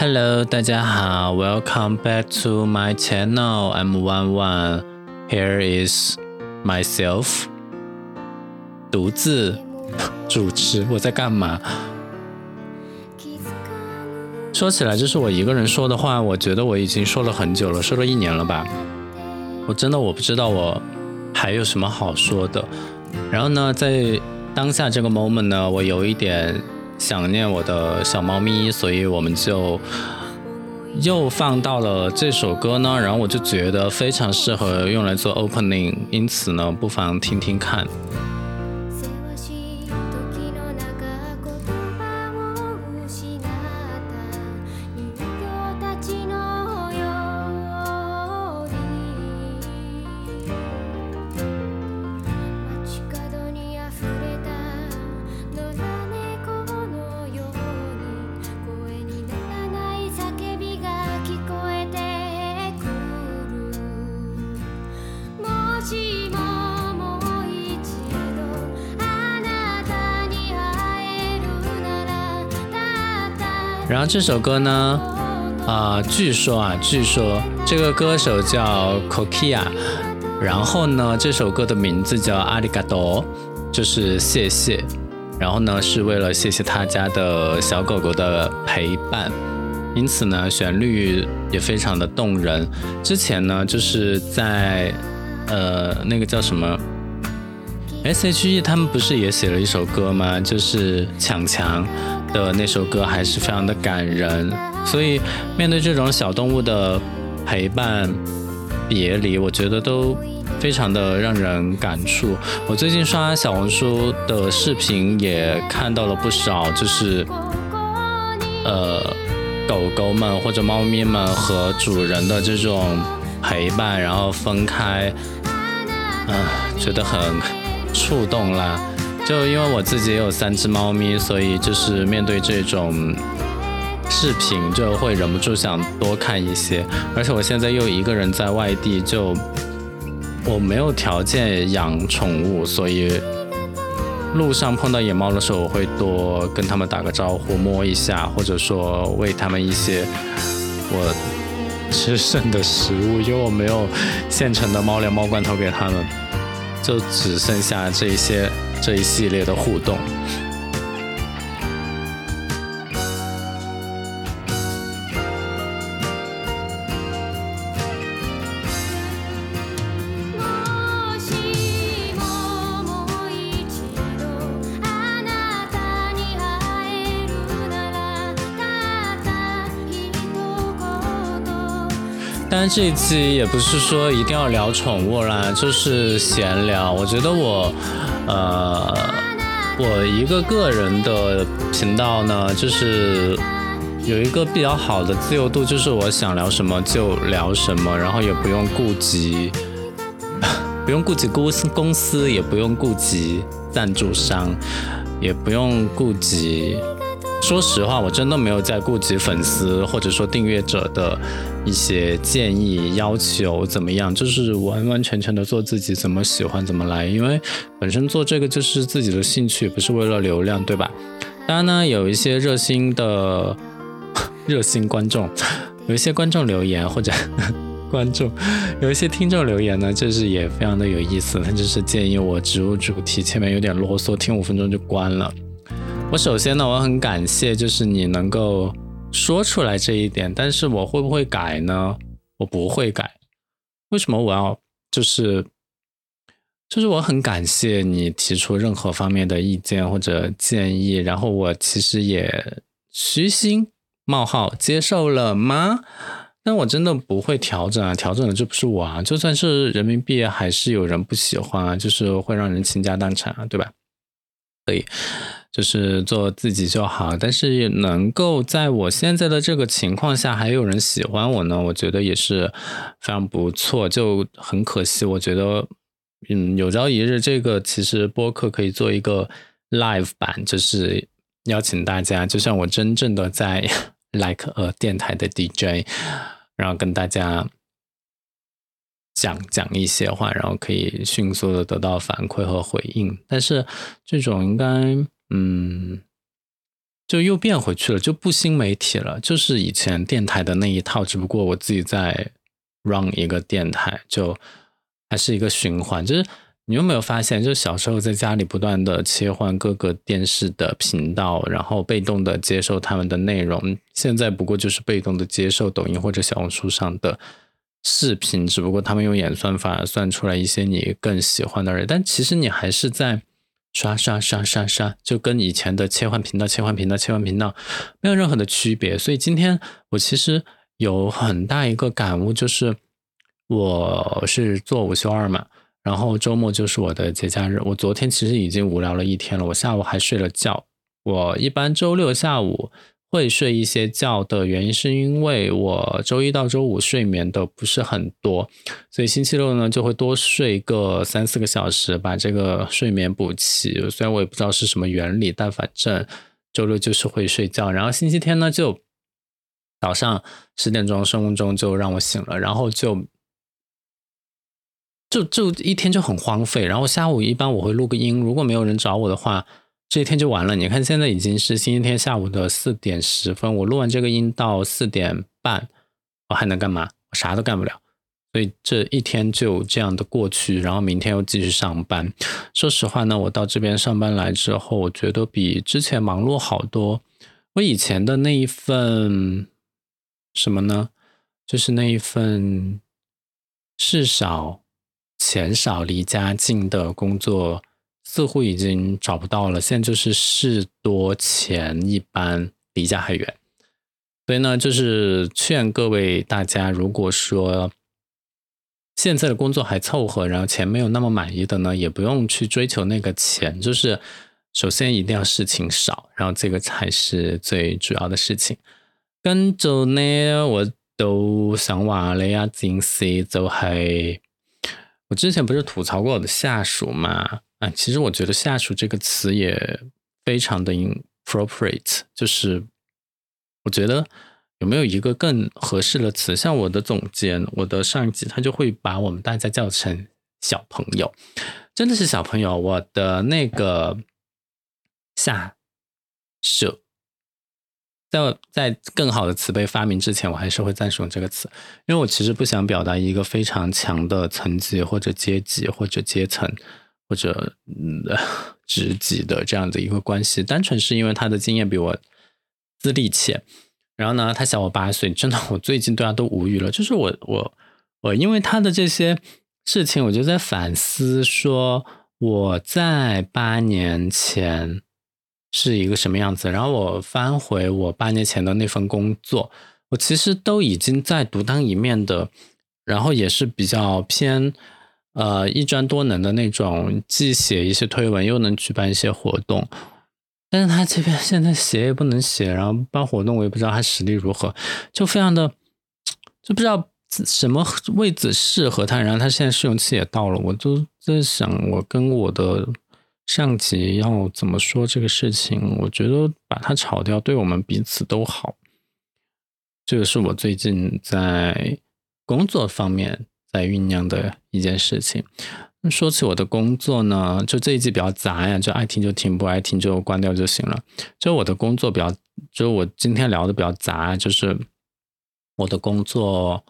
Hello，大家好，Welcome back to my channel. I'm Wan Wan. Here is myself. 独自主持，我在干嘛？说起来，就是我一个人说的话，我觉得我已经说了很久了，说了一年了吧。我真的我不知道我还有什么好说的。然后呢，在当下这个 moment 呢，我有一点。想念我的小猫咪，所以我们就又放到了这首歌呢。然后我就觉得非常适合用来做 opening，因此呢，不妨听听看。然后这首歌呢，啊，据说啊，据说这个歌手叫 Kokia，然后呢，这首歌的名字叫阿里嘎多，就是谢谢。然后呢，是为了谢谢他家的小狗狗的陪伴，因此呢，旋律也非常的动人。之前呢，就是在呃那个叫什么 S.H.E 他们不是也写了一首歌吗？就是抢强。的那首歌还是非常的感人，所以面对这种小动物的陪伴、别离，我觉得都非常的让人感触。我最近刷小红书的视频也看到了不少，就是呃狗狗们或者猫咪们和主人的这种陪伴，然后分开，嗯，觉得很触动啦。就因为我自己也有三只猫咪，所以就是面对这种视频，就会忍不住想多看一些。而且我现在又一个人在外地，就我没有条件养宠物，所以路上碰到野猫的时候，我会多跟他们打个招呼，摸一下，或者说喂他们一些我吃剩的食物，因为我没有现成的猫粮、猫罐头给他们，就只剩下这些。这一系列的互动。当然，这一期也不是说一定要聊宠物啦，就是闲聊。我觉得我。呃，我一个个人的频道呢，就是有一个比较好的自由度，就是我想聊什么就聊什么，然后也不用顾及，不用顾及公司公司，也不用顾及赞助商，也不用顾及。说实话，我真的没有在顾及粉丝或者说订阅者的一些建议、要求怎么样，就是完完全全的做自己，怎么喜欢怎么来。因为本身做这个就是自己的兴趣，不是为了流量，对吧？当然呢，有一些热心的 热心观众，有一些观众留言或者 观众，有一些听众留言呢，就是也非常的有意思，他就是建议我植入主题，前面有点啰嗦，听五分钟就关了。我首先呢，我很感谢，就是你能够说出来这一点，但是我会不会改呢？我不会改。为什么我要就是，就是我很感谢你提出任何方面的意见或者建议，然后我其实也虚心冒号接受了吗？但我真的不会调整啊，调整的就不是我啊，就算是人民币，还是有人不喜欢啊，就是会让人倾家荡产啊，对吧？可以。就是做自己就好，但是能够在我现在的这个情况下还有人喜欢我呢，我觉得也是非常不错。就很可惜，我觉得，嗯，有朝一日这个其实播客可以做一个 live 版，就是邀请大家，就像我真正的在 like 呃电台的 DJ，然后跟大家讲讲一些话，然后可以迅速的得到反馈和回应。但是这种应该。嗯，就又变回去了，就不新媒体了，就是以前电台的那一套，只不过我自己在 run 一个电台，就还是一个循环。就是你有没有发现，就小时候在家里不断的切换各个电视的频道，然后被动的接受他们的内容，现在不过就是被动的接受抖音或者小红书上的视频，只不过他们用演算法算出来一些你更喜欢的人，但其实你还是在。刷刷刷刷刷，就跟以前的切换频道、切换频道、切换频道没有任何的区别。所以今天我其实有很大一个感悟，就是我是做午休二嘛，然后周末就是我的节假日。我昨天其实已经无聊了一天了，我下午还睡了觉。我一般周六下午。会睡一些觉的原因，是因为我周一到周五睡眠的不是很多，所以星期六呢就会多睡个三四个小时，把这个睡眠补齐。虽然我也不知道是什么原理，但反正周六就是会睡觉。然后星期天呢，就早上十点钟生物钟就让我醒了，然后就就就一天就很荒废。然后下午一般我会录个音，如果没有人找我的话。这一天就完了。你看，现在已经是星期天下午的四点十分，我录完这个音到四点半，我还能干嘛？我啥都干不了。所以这一天就这样的过去，然后明天又继续上班。说实话呢，我到这边上班来之后，我觉得比之前忙碌好多。我以前的那一份什么呢？就是那一份事少钱少离家近的工作。似乎已经找不到了，现在就是事多钱一般，离家还远。所以呢，就是劝各位大家，如果说现在的工作还凑合，然后钱没有那么满意的呢，也不用去追求那个钱。就是首先一定要事情少，然后这个才是最主要的事情。跟着呢，我都想话你啊，件事就係我之前不是吐槽过我的下属嘛？啊，其实我觉得“下属”这个词也非常的 inappropriate，就是我觉得有没有一个更合适的词？像我的总监，我的上级，他就会把我们大家叫成小朋友，真的是小朋友。我的那个下属，在在更好的词被发明之前，我还是会暂使用这个词，因为我其实不想表达一个非常强的层级或者阶级或者阶层。或者嗯，职级的这样的一个关系，单纯是因为他的经验比我资历浅，然后呢，他小我八岁，真的，我最近对他都无语了。就是我我我，因为他的这些事情，我就在反思，说我在八年前是一个什么样子。然后我翻回我八年前的那份工作，我其实都已经在独当一面的，然后也是比较偏。呃，一专多能的那种，既写一些推文，又能举办一些活动。但是他这边现在写也不能写，然后办活动我也不知道他实力如何，就非常的就不知道什么位置适合他。然后他现在试用期也到了，我都在想，我跟我的上级要怎么说这个事情？我觉得把他炒掉，对我们彼此都好。这个是我最近在工作方面。在酝酿的一件事情。说起我的工作呢，就这一季比较杂呀，就爱听就听，不爱听就关掉就行了。就我的工作比较，就我今天聊的比较杂，就是我的工作。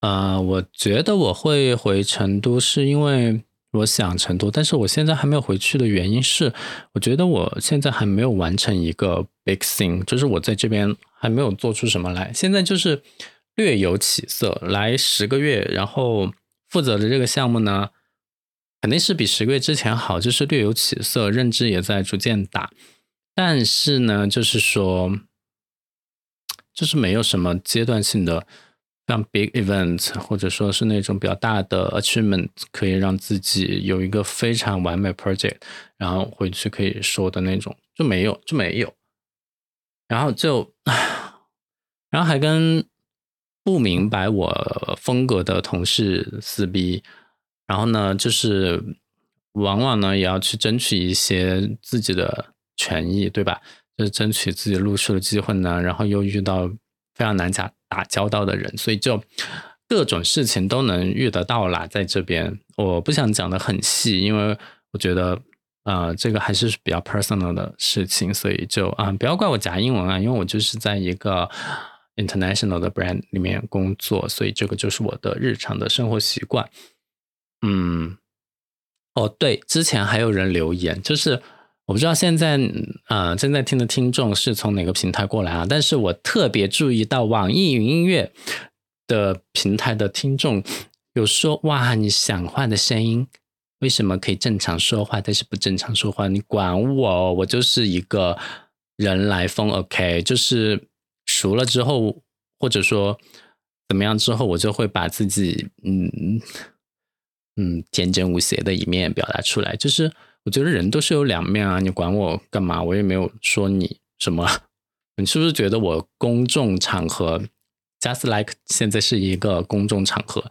呃，我觉得我会回成都，是因为我想成都，但是我现在还没有回去的原因是，我觉得我现在还没有完成一个 big thing，就是我在这边还没有做出什么来。现在就是。略有起色，来十个月，然后负责的这个项目呢，肯定是比十个月之前好，就是略有起色，认知也在逐渐打，但是呢，就是说，就是没有什么阶段性的像 big event，或者说是那种比较大的 achievement，可以让自己有一个非常完美 project，然后回去可以说的那种，就没有，就没有，然后就，然后还跟。不明白我风格的同事撕逼，然后呢，就是往往呢也要去争取一些自己的权益，对吧？就是争取自己录书的机会呢，然后又遇到非常难打打交道的人，所以就各种事情都能遇得到啦。在这边，我不想讲的很细，因为我觉得呃，这个还是比较 personal 的事情，所以就啊，不要怪我夹英文啊，因为我就是在一个 international 的 brand 里面工作，所以这个就是我的日常的生活习惯。嗯，哦，对，之前还有人留言，就是我不知道现在啊正在听的听众是从哪个平台过来啊，但是我特别注意到网易云音乐的平台的听众有说，哇，你讲话的声音。为什么可以正常说话，但是不正常说话？你管我，我就是一个人来疯，OK？就是熟了之后，或者说怎么样之后，我就会把自己嗯嗯天真无邪的一面表达出来。就是我觉得人都是有两面啊，你管我干嘛？我也没有说你什么。你是不是觉得我公众场合，just like 现在是一个公众场合？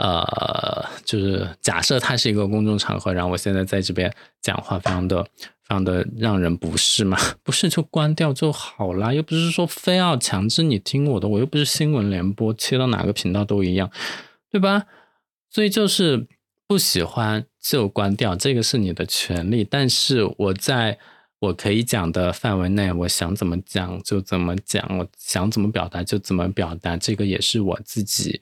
呃，就是假设它是一个公众场合，然后我现在在这边讲话，非常的、非常的让人不适嘛？不是就关掉就好啦，又不是说非要强制你听我的，我又不是新闻联播，切到哪个频道都一样，对吧？所以就是不喜欢就关掉，这个是你的权利。但是我在我可以讲的范围内，我想怎么讲就怎么讲，我想怎么表达就怎么表达，这个也是我自己。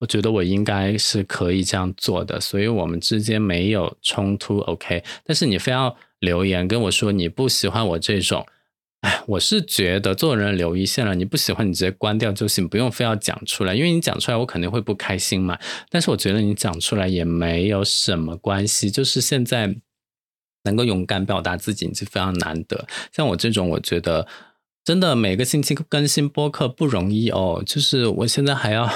我觉得我应该是可以这样做的，所以我们之间没有冲突，OK。但是你非要留言跟我说你不喜欢我这种，哎，我是觉得做人留一线了，你不喜欢你直接关掉就行，不用非要讲出来，因为你讲出来我肯定会不开心嘛。但是我觉得你讲出来也没有什么关系，就是现在能够勇敢表达自己就非常难得。像我这种，我觉得真的每个星期更新播客不容易哦，就是我现在还要。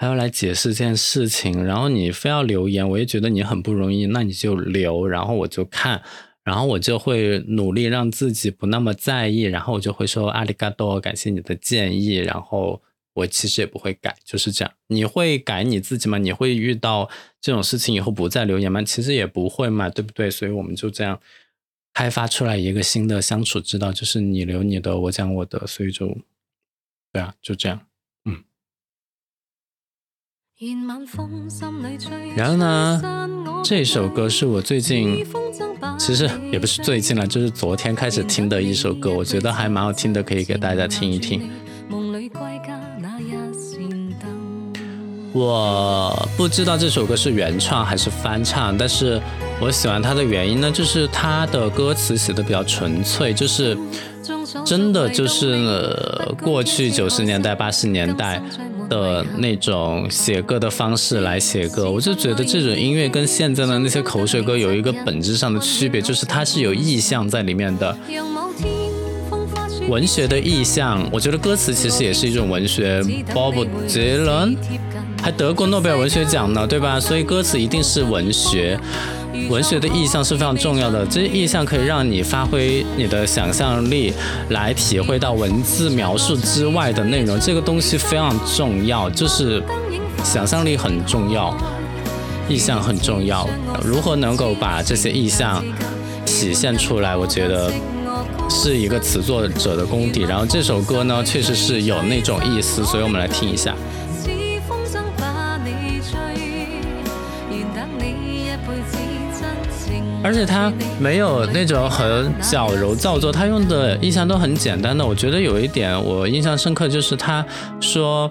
还要来解释这件事情，然后你非要留言，我也觉得你很不容易。那你就留，然后我就看，然后我就会努力让自己不那么在意，然后我就会说阿里嘎多，感谢你的建议。然后我其实也不会改，就是这样。你会改你自己吗？你会遇到这种事情以后不再留言吗？其实也不会嘛，对不对？所以我们就这样开发出来一个新的相处之道，就是你留你的，我讲我的，所以就对啊，就这样。然后呢，这首歌是我最近，其实也不是最近了，就是昨天开始听的一首歌，我觉得还蛮好听的，可以给大家听一听。我不知道这首歌是原创还是翻唱，但是我喜欢它的原因呢，就是它的歌词写的比较纯粹，就是真的就是过去九十年代、八十年代。的那种写歌的方式来写歌，我就觉得这种音乐跟现在的那些口水歌有一个本质上的区别，就是它是有意象在里面的，文学的意象。我觉得歌词其实也是一种文学。Bob Dylan 还得过诺贝尔文学奖呢，对吧？所以歌词一定是文学。文学的意象是非常重要的，这些意象可以让你发挥你的想象力，来体会到文字描述之外的内容。这个东西非常重要，就是想象力很重要，意象很重要。如何能够把这些意象体现出来，我觉得是一个词作者的功底。然后这首歌呢，确实是有那种意思，所以我们来听一下。而且他没有那种很矫揉造作，他用的意象都很简单的。我觉得有一点我印象深刻，就是他说：“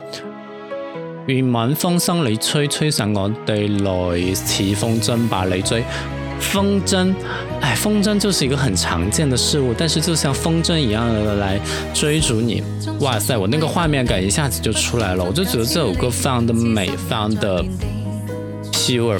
愿晚风生里吹，吹散我哋来似风筝把你追。”风筝，哎，风筝就是一个很常见的事物，但是就像风筝一样的来追逐你。哇塞，我那个画面感一下子就出来了。我就觉得这首歌非常的美，非常的 pure。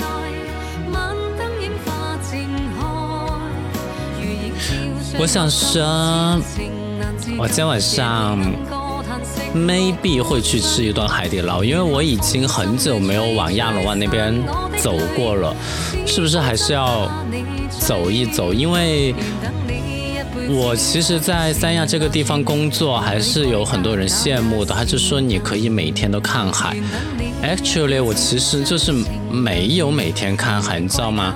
我想说，我今天晚上 maybe 会去吃一顿海底捞，因为我已经很久没有往亚龙湾那边走过了，是不是还是要走一走？因为我其实，在三亚这个地方工作，还是有很多人羡慕的。他就说你可以每天都看海。Actually，我其实就是没有每天看海，你知道吗？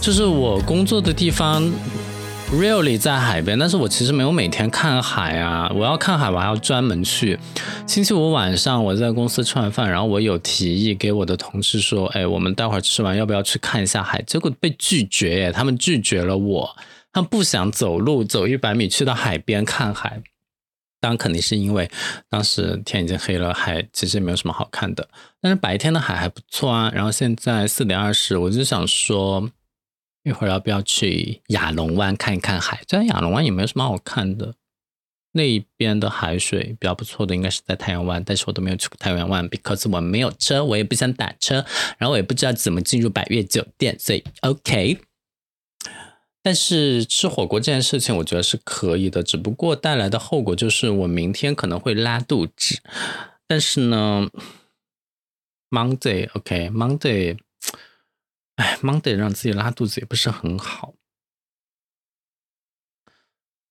就是我工作的地方，really 在海边，但是我其实没有每天看海啊。我要看海，我还要专门去。星期五晚上我在公司吃完饭，然后我有提议给我的同事说，哎，我们待会儿吃完要不要去看一下海？结果被拒绝，他们拒绝了我。他们不想走路走一百米去到海边看海，当然肯定是因为当时天已经黑了，海其实也没有什么好看的。但是白天的海还不错啊。然后现在四点二十，我就想说一会儿要不要去亚龙湾看一看海？虽然亚龙湾也没有什么好看的，那边的海水比较不错的应该是在太阳湾，但是我都没有去过太阳湾，because 我没有车，我也不想打车，然后我也不知道怎么进入百悦酒店，所以 OK。但是吃火锅这件事情，我觉得是可以的，只不过带来的后果就是我明天可能会拉肚子。但是呢，Monday，OK，Monday，哎，Monday 让自己拉肚子也不是很好。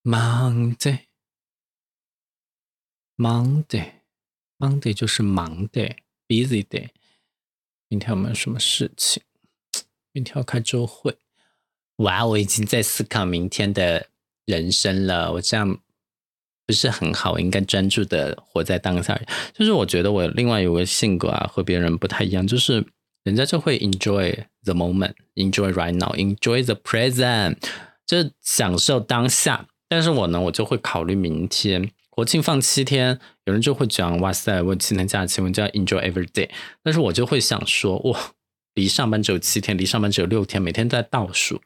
Monday，Monday，Monday 就是忙 day，busy day。明天有没有什么事情？明天要开周会。哇，我已经在思考明天的人生了。我这样不是很好，我应该专注的活在当下。就是我觉得我另外有个性格啊，和别人不太一样，就是人家就会 enjoy the moment，enjoy right now，enjoy the present，就享受当下。但是我呢，我就会考虑明天国庆放七天，有人就会讲哇塞，我七天假期，我就要 enjoy every day。但是我就会想说，哇。离上班只有七天，离上班只有六天，每天在倒数。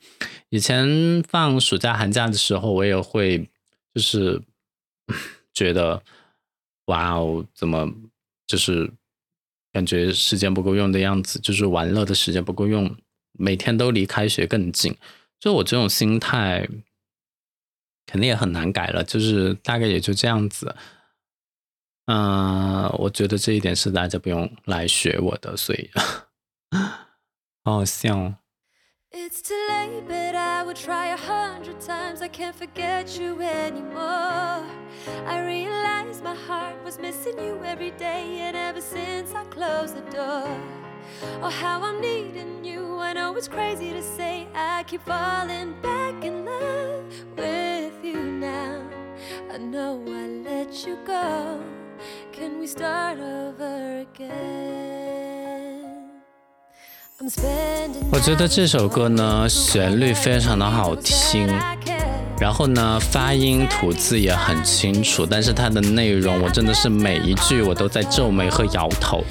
以前放暑假寒假的时候，我也会就是觉得，哇哦，怎么就是感觉时间不够用的样子，就是玩乐的时间不够用，每天都离开学更近。就我这种心态，肯定也很难改了。就是大概也就这样子。嗯，我觉得这一点是大家不用来学我的，所以。好像。It's too late, but I would try a hundred times. I can't forget you anymore. I realized my heart was missing you every day, and ever since I closed the door. Oh, how I'm needing you. I know it's crazy to say. I keep falling back in love with you now. I know I let you go. Can we start over again? 我觉得这首歌呢，旋律非常的好听，然后呢，发音吐字也很清楚，但是它的内容，我真的是每一句我都在皱眉和摇头。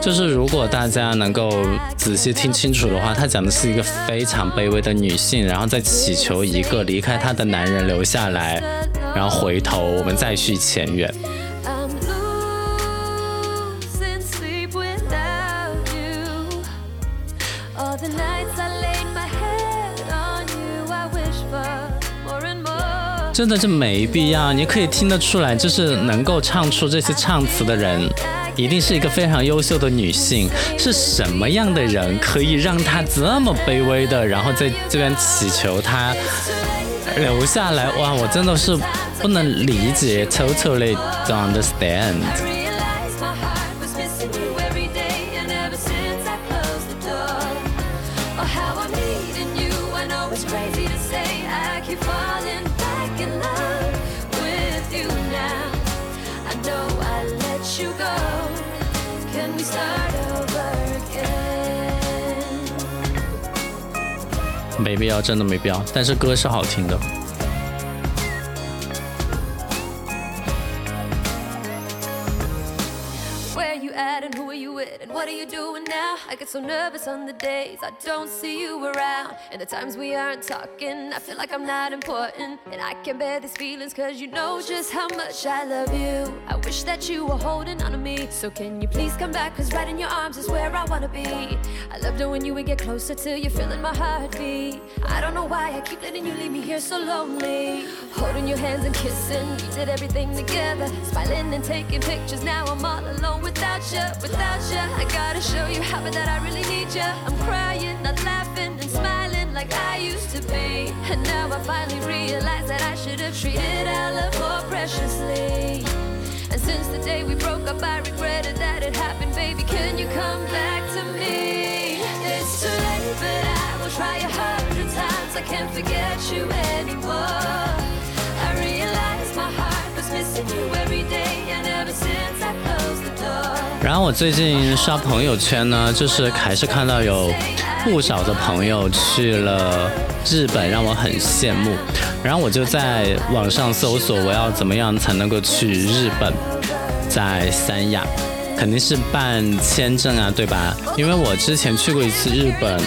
就是如果大家能够仔细听清楚的话，它讲的是一个非常卑微的女性，然后在祈求一个离开她的男人留下来，然后回头我们再续前缘。真的是没必要，你可以听得出来，就是能够唱出这些唱词的人，一定是一个非常优秀的女性。是什么样的人可以让她这么卑微的，然后在这边祈求她留下来？哇，我真的是不能理解，totally don't understand。没必要，真的没必要。但是歌是好听的。Get so nervous on the days I don't see you around. And the times we aren't talking, I feel like I'm not important. And I can't bear these feelings cause you know just how much I love you. I wish that you were holding on to me. So can you please come back? Cause right in your arms is where I wanna be. I loved it when you would get closer till you're feeling my heartbeat. I don't know why I keep letting you leave me here so lonely. Holding your hands and kissing, we did everything together. Smiling and taking pictures, now I'm all alone without you, without you. I gotta show you how that I really need you. I'm crying, not laughing, and smiling like I used to be. And now I finally realize that I should have treated our love more preciously. And since the day we broke up, I regretted that it happened, baby. Can you come back to me? It's too late, but I will try a hundred times. I can't forget you anymore. 然后我最近刷朋友圈呢，就是还是看到有不少的朋友去了日本，让我很羡慕。然后我就在网上搜索我要怎么样才能够去日本，在三亚，肯定是办签证啊，对吧？因为我之前去过一次日本，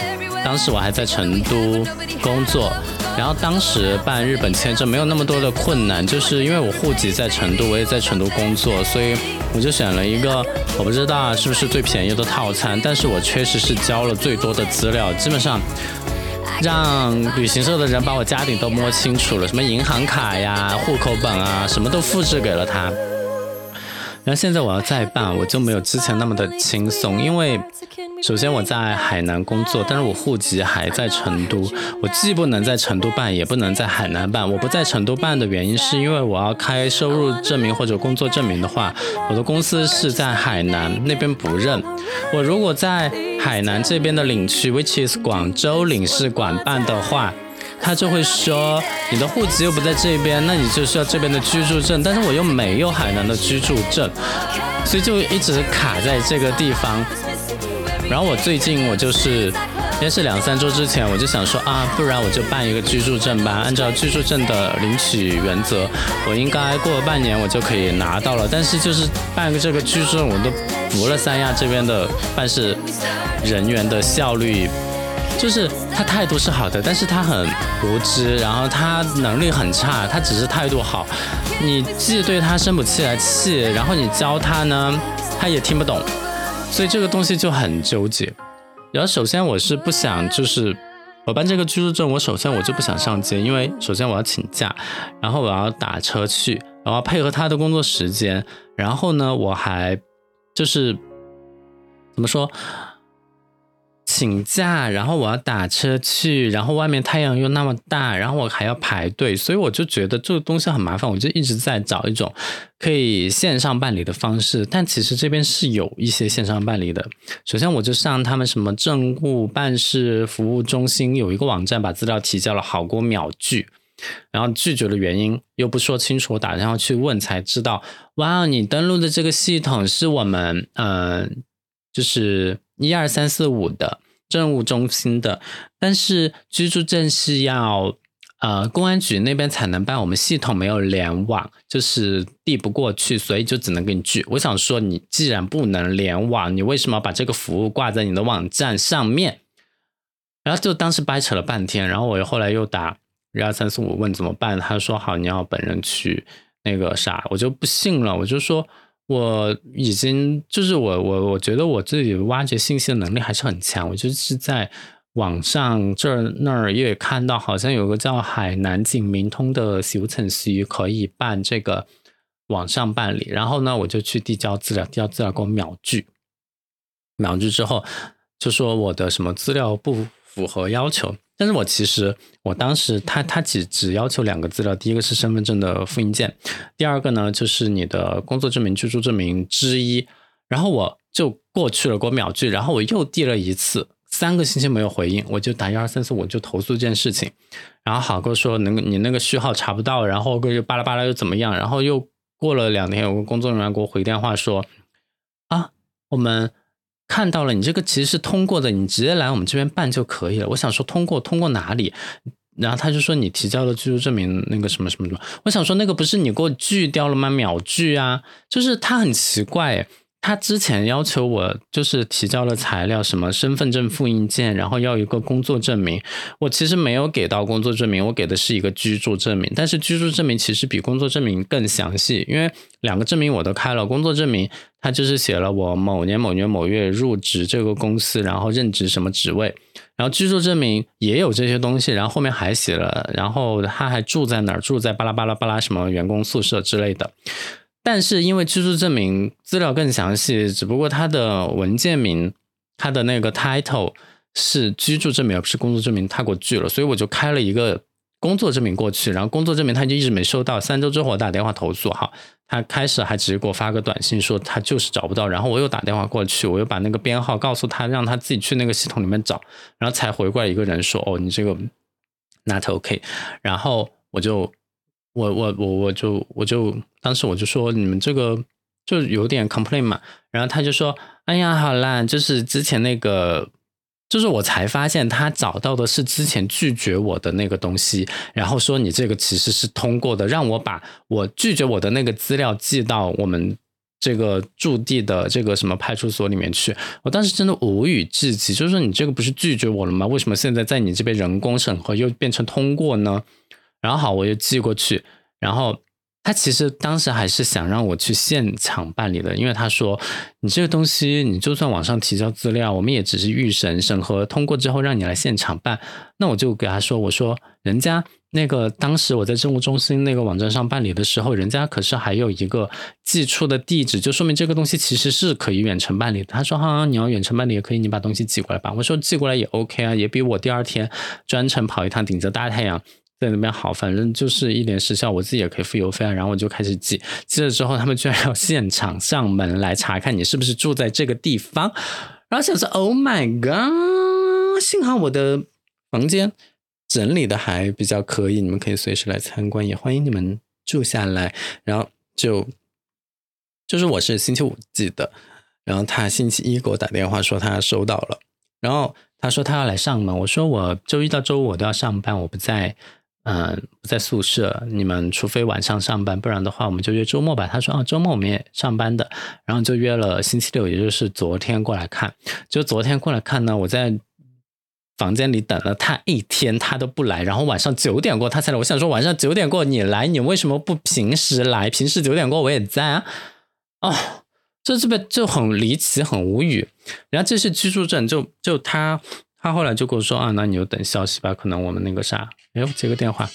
当时我还在成都工作。然后当时办日本签证没有那么多的困难，就是因为我户籍在成都，我也在成都工作，所以我就选了一个我不知道是不是最便宜的套餐，但是我确实是交了最多的资料，基本上让旅行社的人把我家底都摸清楚了，什么银行卡呀、户口本啊，什么都复制给了他。然后现在我要再办，我就没有之前那么的轻松，因为首先我在海南工作，但是我户籍还在成都，我既不能在成都办，也不能在海南办。我不在成都办的原因是因为我要开收入证明或者工作证明的话，我的公司是在海南那边不认。我如果在海南这边的领区，which is 广州领事馆办的话。他就会说你的户籍又不在这边，那你就需要这边的居住证，但是我又没有海南的居住证，所以就一直卡在这个地方。然后我最近我就是应该是两三周之前，我就想说啊，不然我就办一个居住证吧。按照居住证的领取原则，我应该过了半年我就可以拿到了。但是就是办个这个居住证，我都服了三亚这边的办事人员的效率。就是他态度是好的，但是他很无知，然后他能力很差，他只是态度好。你既对他生不起来气，然后你教他呢，他也听不懂，所以这个东西就很纠结。然后首先我是不想，就是我办这个居住证，我首先我就不想上街，因为首先我要请假，然后我要打车去，然后配合他的工作时间，然后呢我还就是怎么说？请假，然后我要打车去，然后外面太阳又那么大，然后我还要排队，所以我就觉得这个东西很麻烦，我就一直在找一种可以线上办理的方式。但其实这边是有一些线上办理的。首先我就上他们什么政务办事服务中心有一个网站，把资料提交了，好过秒拒，然后拒绝的原因又不说清楚，我打电话去问才知道，哇，你登录的这个系统是我们嗯，就是。一二三四五的政务中心的，但是居住证是要呃公安局那边才能办，我们系统没有联网，就是递不过去，所以就只能给你拒。我想说，你既然不能联网，你为什么要把这个服务挂在你的网站上面？然后就当时掰扯了半天，然后我又后来又打一二三四五问怎么办，他说好，你要本人去那个啥，我就不信了，我就说。我已经就是我我我觉得我自己挖掘信息的能力还是很强，我就是在网上这儿那儿也看到，好像有个叫海南景明通的小程序可以办这个网上办理，然后呢，我就去递交资料，递交资料给我秒拒，秒拒之后就说我的什么资料不符合要求。但是我其实，我当时他他只只要求两个资料，第一个是身份证的复印件，第二个呢就是你的工作证明、居住证明之一。然后我就过去了，给我秒拒，然后我又递了一次，三个星期没有回应，我就打一二三四，五就投诉这件事情。然后好哥说，能你那个序号查不到，然后又巴拉巴拉又怎么样？然后又过了两天，有个工作人员给我回电话说，啊，我们。看到了，你这个其实是通过的，你直接来我们这边办就可以了。我想说通过通过哪里？然后他就说你提交了居住证明那个什么什么什么。我想说那个不是你给我拒掉了吗？秒拒啊！就是他很奇怪。他之前要求我就是提交了材料，什么身份证复印件，然后要一个工作证明。我其实没有给到工作证明，我给的是一个居住证明。但是居住证明其实比工作证明更详细，因为两个证明我都开了。工作证明他就是写了我某年某月某月入职这个公司，然后任职什么职位。然后居住证明也有这些东西，然后后面还写了，然后他还住在哪儿，住在巴拉巴拉巴拉什么员工宿舍之类的。但是因为居住证明资料更详细，只不过他的文件名，他的那个 title 是居住证明而不是工作证明，他给我拒了，所以我就开了一个工作证明过去，然后工作证明他就一直没收到，三周之后我打电话投诉哈，他开始还只是给我发个短信说他就是找不到，然后我又打电话过去，我又把那个编号告诉他，让他自己去那个系统里面找，然后才回过来一个人说哦你这个 not OK，然后我就我我我我就我就当时我就说你们这个就有点 complain 嘛，然后他就说哎呀好啦，就是之前那个。就是我才发现他找到的是之前拒绝我的那个东西，然后说你这个其实是通过的，让我把我拒绝我的那个资料寄到我们这个驻地的这个什么派出所里面去。我当时真的无语至极，就是说你这个不是拒绝我了吗？为什么现在在你这边人工审核又变成通过呢？然后好，我又寄过去，然后。他其实当时还是想让我去现场办理的，因为他说你这个东西，你就算网上提交资料，我们也只是预审审核通过之后让你来现场办。那我就给他说，我说人家那个当时我在政务中心那个网站上办理的时候，人家可是还有一个寄出的地址，就说明这个东西其实是可以远程办理。他说哈，你要远程办理也可以，你把东西寄过来吧。我说寄过来也 OK 啊，也比我第二天专程跑一趟顶着大太阳。在那边好，反正就是一点时效，我自己也可以付邮费啊。然后我就开始寄，寄了之后，他们居然要现场上门来查看你是不是住在这个地方。然后想说，Oh my god！幸好我的房间整理的还比较可以，你们可以随时来参观，也欢迎你们住下来。然后就就是我是星期五寄的，然后他星期一给我打电话说他收到了，然后他说他要来上门，我说我周一到周五我都要上班，我不在。嗯，不在宿舍，你们除非晚上上班，不然的话，我们就约周末吧。他说啊，周末我们也上班的，然后就约了星期六，也就是昨天过来看。就昨天过来看呢，我在房间里等了他一天，他都不来，然后晚上九点过他才来。我想说，晚上九点过你来，你为什么不平时来？平时九点过我也在啊。哦，这这边就很离奇，很无语。然后这是居住证，就就他。他后来就跟我说啊，那你就等消息吧，可能我们那个啥，哎呦，接个电话，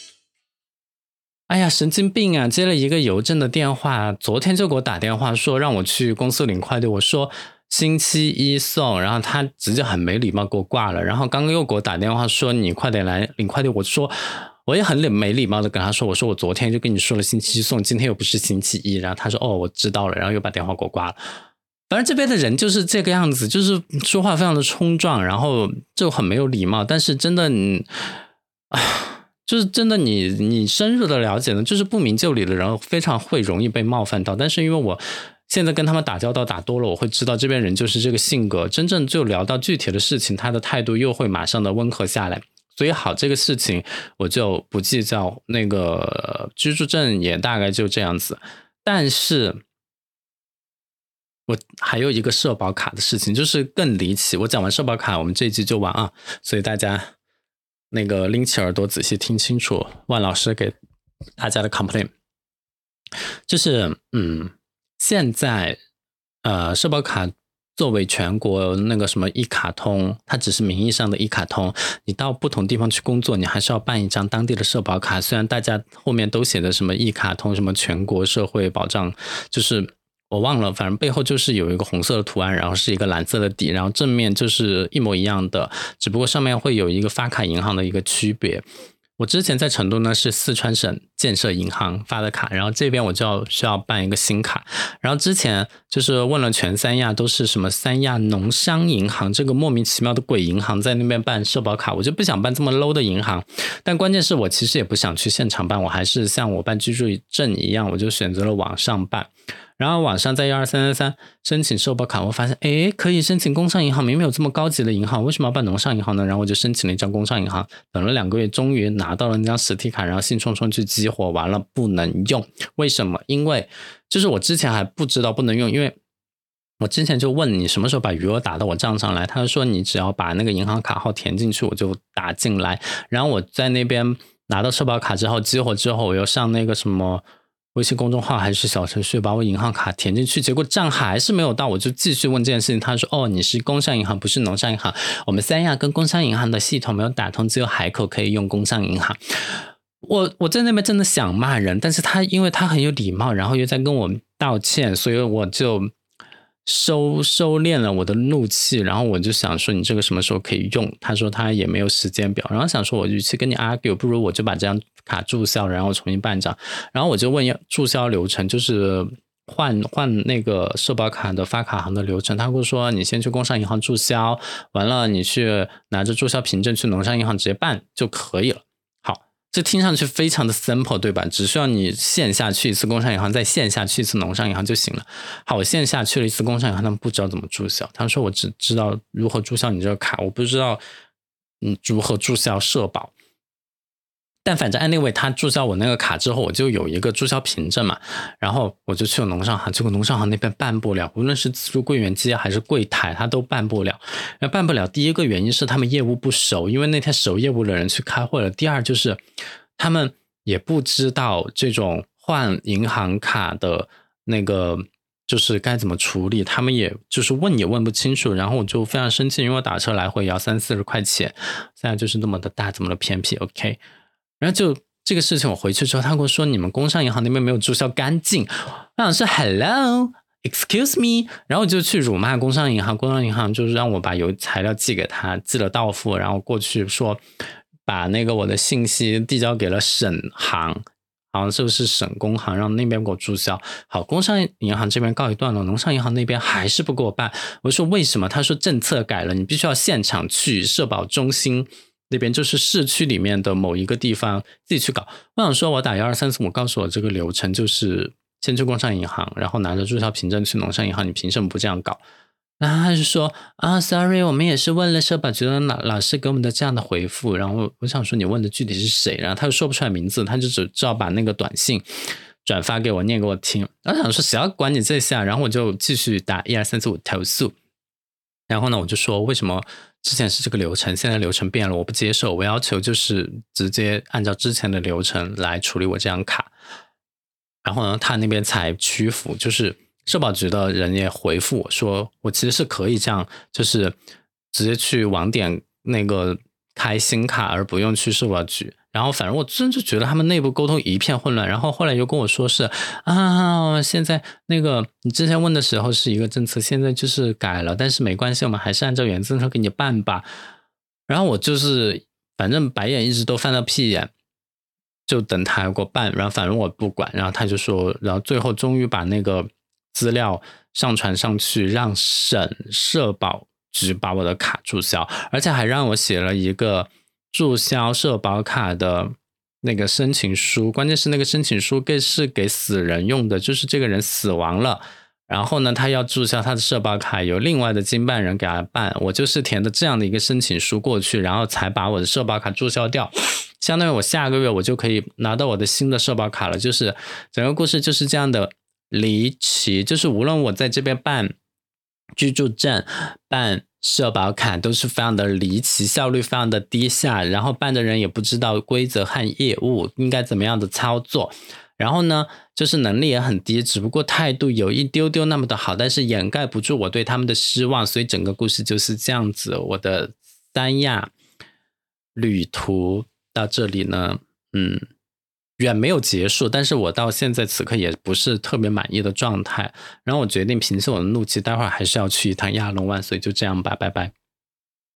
哎呀，神经病啊！接了一个邮政的电话，昨天就给我打电话说让我去公司领快递，我说星期一送，然后他直接很没礼貌给我挂了，然后刚刚又给我打电话说你快点来领快递，我说我也很礼没礼貌的跟他说，我说我昨天就跟你说了星期一送，今天又不是星期一，然后他说哦我知道了，然后又把电话给我挂了。反正这边的人就是这个样子，就是说话非常的冲撞，然后就很没有礼貌。但是真的，啊，就是真的，你你深入的了解呢，就是不明就里的人非常会容易被冒犯到。但是因为我现在跟他们打交道打多了，我会知道这边人就是这个性格。真正就聊到具体的事情，他的态度又会马上的温和下来。所以好，这个事情我就不计较。那个居住证也大概就这样子，但是。我还有一个社保卡的事情，就是更离奇。我讲完社保卡，我们这一集就完啊。所以大家那个拎起耳朵仔细听清楚，万老师给大家的 complain，就是嗯，现在呃，社保卡作为全国那个什么一卡通，它只是名义上的一卡通。你到不同地方去工作，你还是要办一张当地的社保卡。虽然大家后面都写的什么一卡通，什么全国社会保障，就是。我忘了，反正背后就是有一个红色的图案，然后是一个蓝色的底，然后正面就是一模一样的，只不过上面会有一个发卡银行的一个区别。我之前在成都呢是四川省建设银行发的卡，然后这边我就要需要办一个新卡。然后之前就是问了全三亚都是什么三亚农商银行这个莫名其妙的鬼银行在那边办社保卡，我就不想办这么 low 的银行。但关键是我其实也不想去现场办，我还是像我办居住证一样，我就选择了网上办。然后网上在幺二三三三申请社保卡，我发现哎，可以申请工商银行，明明有这么高级的银行，为什么要办农商银行呢？然后我就申请了一张工商银行，等了两个月，终于拿到了那张实体卡，然后兴冲冲去激活，完了不能用，为什么？因为就是我之前还不知道不能用，因为我之前就问你什么时候把余额打到我账上来，他说你只要把那个银行卡号填进去，我就打进来。然后我在那边拿到社保卡之后激活之后，我又上那个什么。微信公众号还是小程序，把我银行卡填进去，结果账还是没有到，我就继续问这件事情。他说：“哦，你是工商银行，不是农商银行。我们三亚跟工商银行的系统没有打通，只有海口可以用工商银行。”我我在那边真的想骂人，但是他因为他很有礼貌，然后又在跟我道歉，所以我就收收敛了我的怒气，然后我就想说你这个什么时候可以用？他说他也没有时间表，然后想说我与其跟你 argue，不如我就把这张卡注销，然后重新办一张。然后我就问要注销流程，就是换换那个社保卡的发卡行的流程。他会说你先去工商银行注销，完了你去拿着注销凭证去农商银行直接办就可以了。这听上去非常的 simple，对吧？只需要你线下去一次工商银行，在线下去一次农商银行就行了。好，我线下去了一次工商银行，他们不知道怎么注销。他们说我只知道如何注销你这个卡，我不知道嗯如何注销社保。但反正 anyway，他注销我那个卡之后，我就有一个注销凭证嘛，然后我就去了农商行，结果农商行那边办不了，无论是自助柜员机还是柜台，他都办不了。那办不了，第一个原因是他们业务不熟，因为那天熟业务的人去开会了。第二就是他们也不知道这种换银行卡的那个就是该怎么处理，他们也就是问也问不清楚。然后我就非常生气，因为我打车来回也要三四十块钱，现在就是那么的大，这么的偏僻。OK。然后就这个事情，我回去之后，他跟我说你们工商银行那边没有注销干净。我想说 Hello，Excuse me，然后我就去辱骂工商银行，工商银行就是让我把邮材料寄给他，寄了到付，然后过去说把那个我的信息递交给了省行，好像是不是省工行，让那边给我注销。好，工商银行这边告一段落，农商银行那边还是不给我办。我说为什么？他说政策改了，你必须要现场去社保中心。那边就是市区里面的某一个地方，自己去搞。我想说，我打幺二三四五，告诉我这个流程就是先去工商银行，然后拿着注销凭证去农商银行。你凭什么不这样搞？然后他就说啊，sorry，我们也是问了社保局的老老师给我们的这样的回复。然后我想说，你问的具体是谁？然后他又说不出来名字，他就只知道把那个短信转发给我，念给我听。然后想说，谁要管你这些啊？然后我就继续打一二三四五投诉。然后呢，我就说为什么？之前是这个流程，现在流程变了，我不接受。我要求就是直接按照之前的流程来处理我这张卡。然后呢，他那边才屈服，就是社保局的人也回复我说，我其实是可以这样，就是直接去网点那个开新卡，而不用去社保局。然后反正我真就觉得他们内部沟通一片混乱，然后后来又跟我说是啊，现在那个你之前问的时候是一个政策，现在就是改了，但是没关系，我们还是按照原政策给你办吧。然后我就是反正白眼一直都翻到屁眼，就等他给我办，然后反正我不管，然后他就说，然后最后终于把那个资料上传上去，让省社保局把我的卡注销，而且还让我写了一个。注销社保卡的那个申请书，关键是那个申请书给是给死人用的，就是这个人死亡了，然后呢，他要注销他的社保卡，由另外的经办人给他办。我就是填的这样的一个申请书过去，然后才把我的社保卡注销掉，相当于我下个月我就可以拿到我的新的社保卡了。就是整个故事就是这样的离奇，就是无论我在这边办居住证办。社保卡都是非常的离奇，效率非常的低下，然后办的人也不知道规则和业务应该怎么样的操作，然后呢，就是能力也很低，只不过态度有一丢丢那么的好，但是掩盖不住我对他们的失望，所以整个故事就是这样子。我的三亚旅途到这里呢，嗯。远没有结束，但是我到现在此刻也不是特别满意的状态。然后我决定平息我的怒气，待会儿还是要去一趟亚龙湾，所以就这样吧，拜拜。